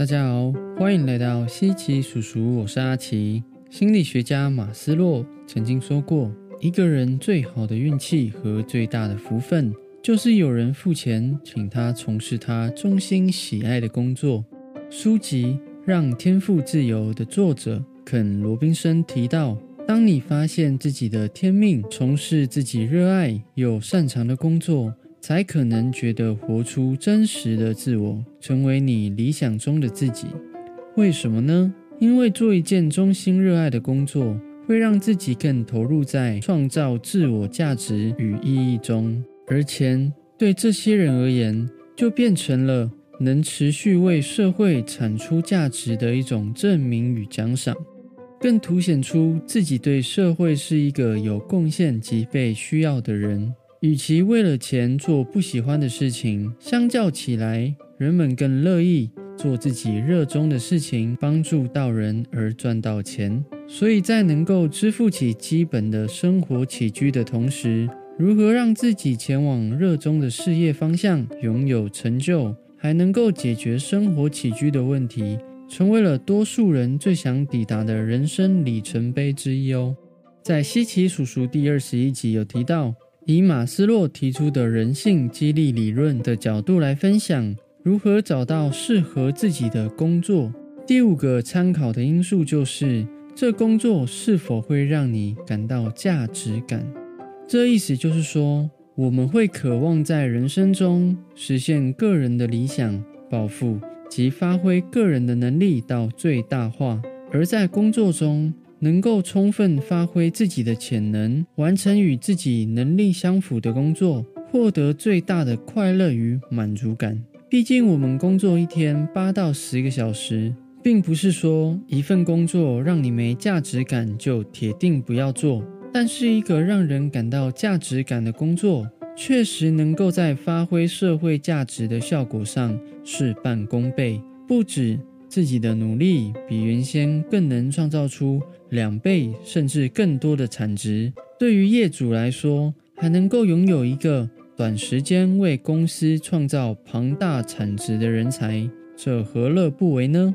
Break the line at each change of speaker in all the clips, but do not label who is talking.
大家好，欢迎来到西奇叔叔，我是阿奇。心理学家马斯洛曾经说过，一个人最好的运气和最大的福分，就是有人付钱请他从事他衷心喜爱的工作。书籍《让天赋自由》的作者肯·罗宾森提到，当你发现自己的天命，从事自己热爱又擅长的工作。才可能觉得活出真实的自我，成为你理想中的自己。为什么呢？因为做一件衷心热爱的工作，会让自己更投入在创造自我价值与意义中，而钱对这些人而言，就变成了能持续为社会产出价值的一种证明与奖赏，更凸显出自己对社会是一个有贡献及被需要的人。与其为了钱做不喜欢的事情，相较起来，人们更乐意做自己热衷的事情，帮助到人而赚到钱。所以在能够支付起基本的生活起居的同时，如何让自己前往热衷的事业方向，拥有成就，还能够解决生活起居的问题，成为了多数人最想抵达的人生里程碑之一哦。在西奇叔叔第二十一集有提到。以马斯洛提出的人性激励理论的角度来分享，如何找到适合自己的工作。第五个参考的因素就是，这工作是否会让你感到价值感。这意思就是说，我们会渴望在人生中实现个人的理想抱负及发挥个人的能力到最大化，而在工作中。能够充分发挥自己的潜能，完成与自己能力相符的工作，获得最大的快乐与满足感。毕竟，我们工作一天八到十个小时，并不是说一份工作让你没价值感就铁定不要做。但是，一个让人感到价值感的工作，确实能够在发挥社会价值的效果上事半功倍，不止。自己的努力比原先更能创造出两倍甚至更多的产值，对于业主来说，还能够拥有一个短时间为公司创造庞大产值的人才，这何乐不为呢？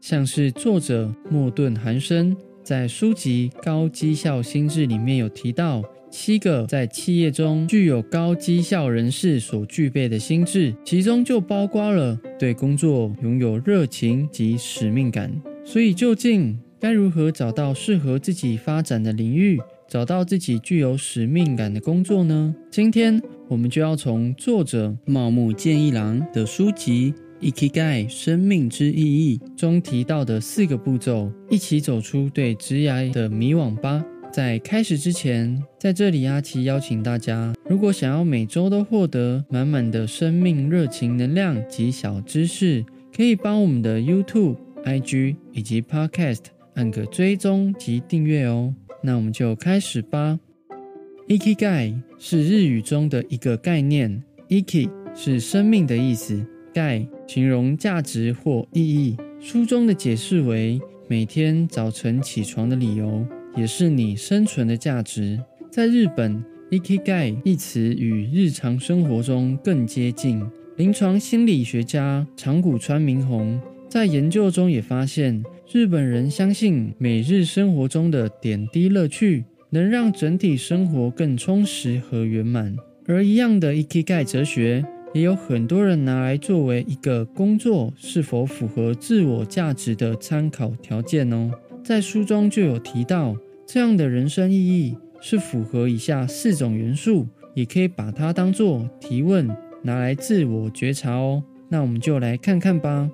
像是作者莫顿·韩生在书籍《高绩效心智》里面有提到。七个在企业中具有高绩效人士所具备的心智，其中就包括了对工作拥有热情及使命感。所以，究竟该如何找到适合自己发展的领域，找到自己具有使命感的工作呢？今天我们就要从作者茂木健一郎的书籍《Ikigai 生命之意义》中提到的四个步骤，一起走出对职涯的迷惘吧。在开始之前，在这里阿奇邀请大家，如果想要每周都获得满满的生命热情能量及小知识，可以帮我们的 YouTube、IG 以及 Podcast 按个追踪及订阅哦。那我们就开始吧。Ikigai 是日语中的一个概念，Iki 是生命的意思，Gai 形容价值或意义。书中的解释为每天早晨起床的理由。也是你生存的价值。在日本，ikigai 一词与日常生活中更接近。临床心理学家长谷川明宏在研究中也发现，日本人相信每日生活中的点滴乐趣能让整体生活更充实和圆满。而一样的 ikigai 哲学，也有很多人拿来作为一个工作是否符合自我价值的参考条件哦。在书中就有提到，这样的人生意义是符合以下四种元素，也可以把它当做提问拿来自我觉察哦。那我们就来看看吧。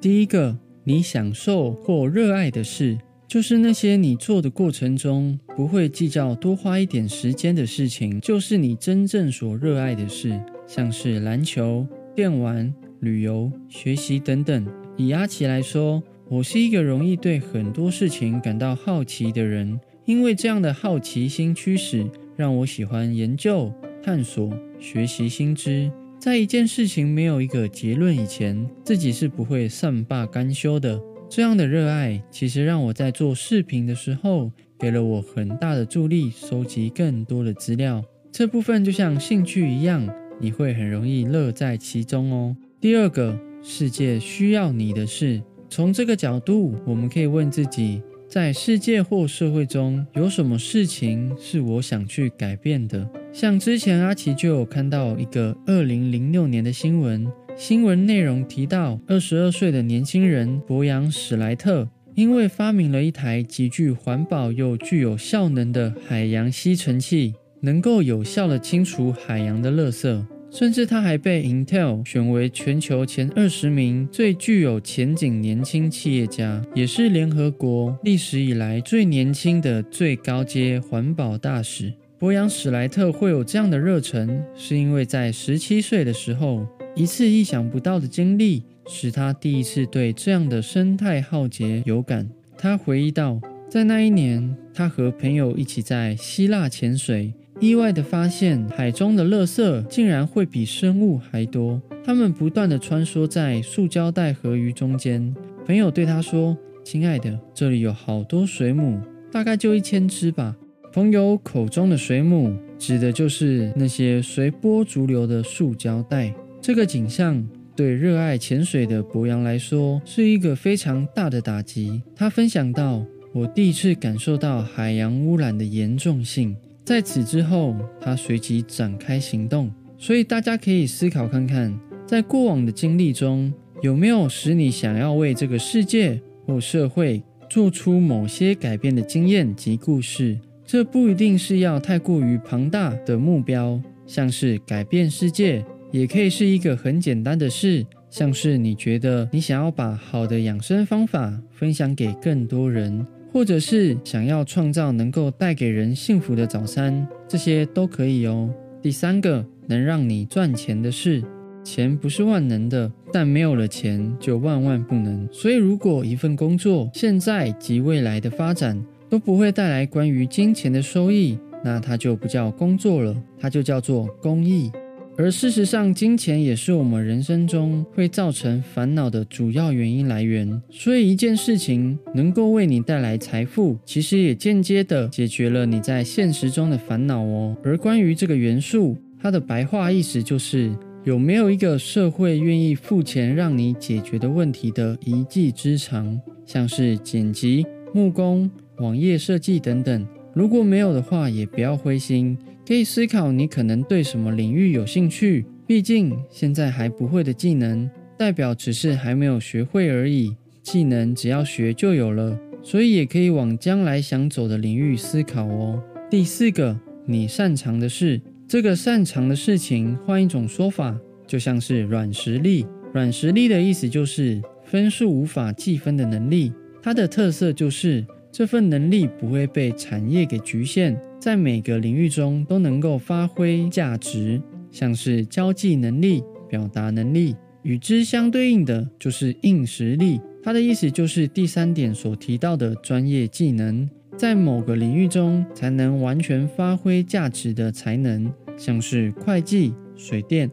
第一个，你享受或热爱的事，就是那些你做的过程中不会计较多花一点时间的事情，就是你真正所热爱的事，像是篮球、电玩、旅游、学习等等。以阿奇来说。我是一个容易对很多事情感到好奇的人，因为这样的好奇心驱使，让我喜欢研究、探索、学习新知。在一件事情没有一个结论以前，自己是不会善罢甘休的。这样的热爱，其实让我在做视频的时候，给了我很大的助力，收集更多的资料。这部分就像兴趣一样，你会很容易乐在其中哦。第二个。世界需要你的事。从这个角度，我们可以问自己：在世界或社会中，有什么事情是我想去改变的？像之前阿奇就有看到一个二零零六年的新闻，新闻内容提到，二十二岁的年轻人博扬史莱特，因为发明了一台极具环保又具有效能的海洋吸尘器，能够有效的清除海洋的垃圾。甚至他还被 Intel 选为全球前二十名最具有前景年轻企业家，也是联合国历史以来最年轻的最高阶环保大使。博扬史莱特会有这样的热忱，是因为在十七岁的时候，一次意想不到的经历使他第一次对这样的生态浩劫有感。他回忆道，在那一年，他和朋友一起在希腊潜水。意外的发现，海中的垃圾竟然会比生物还多。它们不断的穿梭在塑胶袋和鱼中间。朋友对他说：“亲爱的，这里有好多水母，大概就一千只吧。”朋友口中的水母，指的就是那些随波逐流的塑胶袋。这个景象对热爱潜水的博洋来说，是一个非常大的打击。他分享到：“我第一次感受到海洋污染的严重性。”在此之后，他随即展开行动。所以大家可以思考看看，在过往的经历中，有没有使你想要为这个世界或社会做出某些改变的经验及故事？这不一定是要太过于庞大的目标，像是改变世界，也可以是一个很简单的事，像是你觉得你想要把好的养生方法分享给更多人。或者是想要创造能够带给人幸福的早餐，这些都可以哦。第三个，能让你赚钱的事，钱不是万能的，但没有了钱就万万不能。所以，如果一份工作现在及未来的发展都不会带来关于金钱的收益，那它就不叫工作了，它就叫做公益。而事实上，金钱也是我们人生中会造成烦恼的主要原因来源。所以，一件事情能够为你带来财富，其实也间接的解决了你在现实中的烦恼哦。而关于这个元素，它的白话意思就是有没有一个社会愿意付钱让你解决的问题的一技之长，像是剪辑、木工、网页设计等等。如果没有的话，也不要灰心。可以思考你可能对什么领域有兴趣，毕竟现在还不会的技能，代表只是还没有学会而已。技能只要学就有了，所以也可以往将来想走的领域思考哦。第四个，你擅长的事，这个擅长的事情，换一种说法，就像是软实力。软实力的意思就是分数无法计分的能力，它的特色就是。这份能力不会被产业给局限，在每个领域中都能够发挥价值，像是交际能力、表达能力。与之相对应的就是硬实力，它的意思就是第三点所提到的专业技能，在某个领域中才能完全发挥价值的才能，像是会计、水电。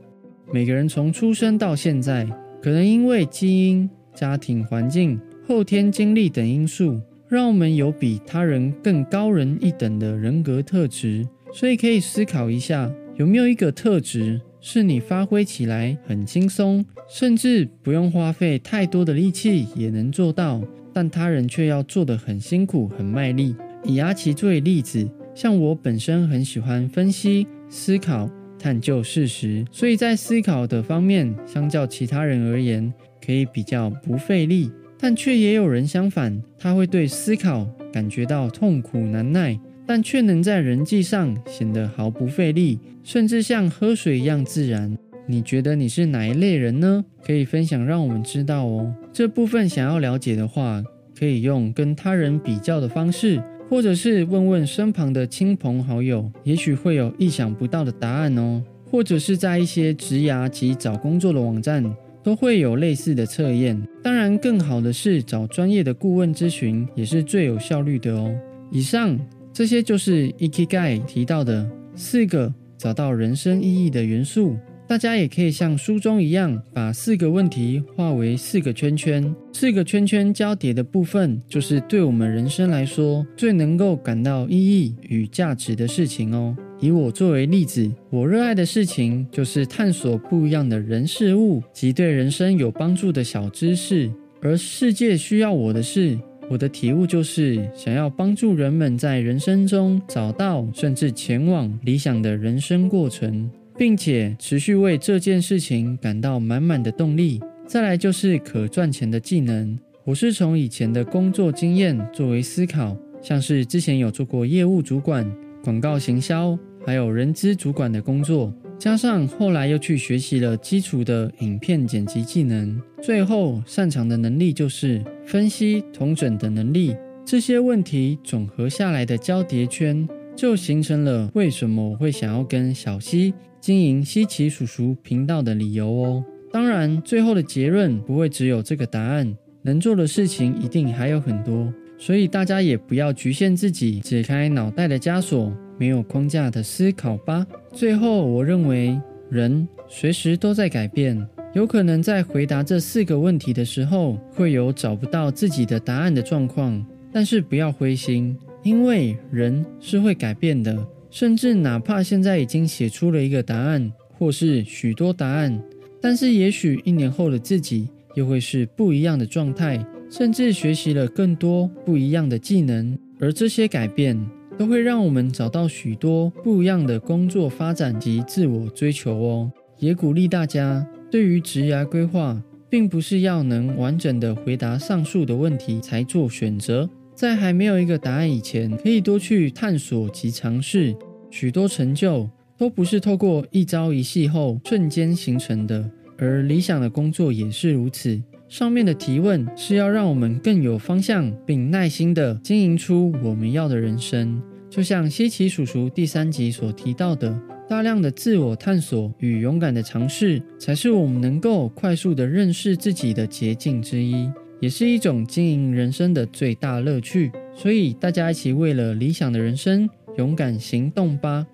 每个人从出生到现在，可能因为基因、家庭环境、后天经历等因素。让我们有比他人更高人一等的人格特质，所以可以思考一下，有没有一个特质是你发挥起来很轻松，甚至不用花费太多的力气也能做到，但他人却要做得很辛苦、很卖力。以阿奇作为例子，像我本身很喜欢分析、思考、探究事实，所以在思考的方面，相较其他人而言，可以比较不费力。但却也有人相反，他会对思考感觉到痛苦难耐，但却能在人际上显得毫不费力，甚至像喝水一样自然。你觉得你是哪一类人呢？可以分享让我们知道哦。这部分想要了解的话，可以用跟他人比较的方式，或者是问问身旁的亲朋好友，也许会有意想不到的答案哦。或者是在一些职涯及找工作的网站。都会有类似的测验，当然更好的是找专业的顾问咨询，也是最有效率的哦。以上这些就是 e k i g a i 提到的四个找到人生意义的元素，大家也可以像书中一样，把四个问题画为四个圈圈，四个圈圈交叠的部分，就是对我们人生来说最能够感到意义与价值的事情哦。以我作为例子，我热爱的事情就是探索不一样的人事物及对人生有帮助的小知识，而世界需要我的是。我的体悟就是，想要帮助人们在人生中找到甚至前往理想的人生过程，并且持续为这件事情感到满满的动力。再来就是可赚钱的技能，我是从以前的工作经验作为思考，像是之前有做过业务主管、广告行销，还有人资主管的工作。加上后来又去学习了基础的影片剪辑技能，最后擅长的能力就是分析、同整的能力。这些问题总合下来的交叠圈，就形成了为什么我会想要跟小西经营西奇叔叔频道的理由哦。当然，最后的结论不会只有这个答案，能做的事情一定还有很多。所以大家也不要局限自己，解开脑袋的枷锁。没有框架的思考吧。最后，我认为人随时都在改变，有可能在回答这四个问题的时候，会有找不到自己的答案的状况。但是不要灰心，因为人是会改变的。甚至哪怕现在已经写出了一个答案，或是许多答案，但是也许一年后的自己又会是不一样的状态，甚至学习了更多不一样的技能，而这些改变。都会让我们找到许多不一样的工作发展及自我追求哦。也鼓励大家，对于职涯规划，并不是要能完整的回答上述的问题才做选择。在还没有一个答案以前，可以多去探索及尝试。许多成就都不是透过一朝一夕后瞬间形成的，而理想的工作也是如此。上面的提问是要让我们更有方向，并耐心地经营出我们要的人生。就像西奇叔叔第三集所提到的，大量的自我探索与勇敢的尝试，才是我们能够快速地认识自己的捷径之一，也是一种经营人生的最大乐趣。所以，大家一起为了理想的人生勇敢行动吧！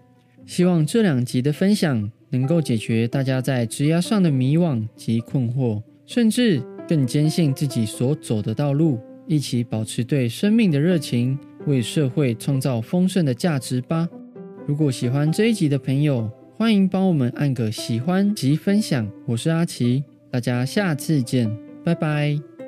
希望这两集的分享能够解决大家在职涯上的迷惘及困惑，甚至。更坚信自己所走的道路，一起保持对生命的热情，为社会创造丰盛的价值吧。如果喜欢这一集的朋友，欢迎帮我们按个喜欢及分享。我是阿奇，大家下次见，拜拜。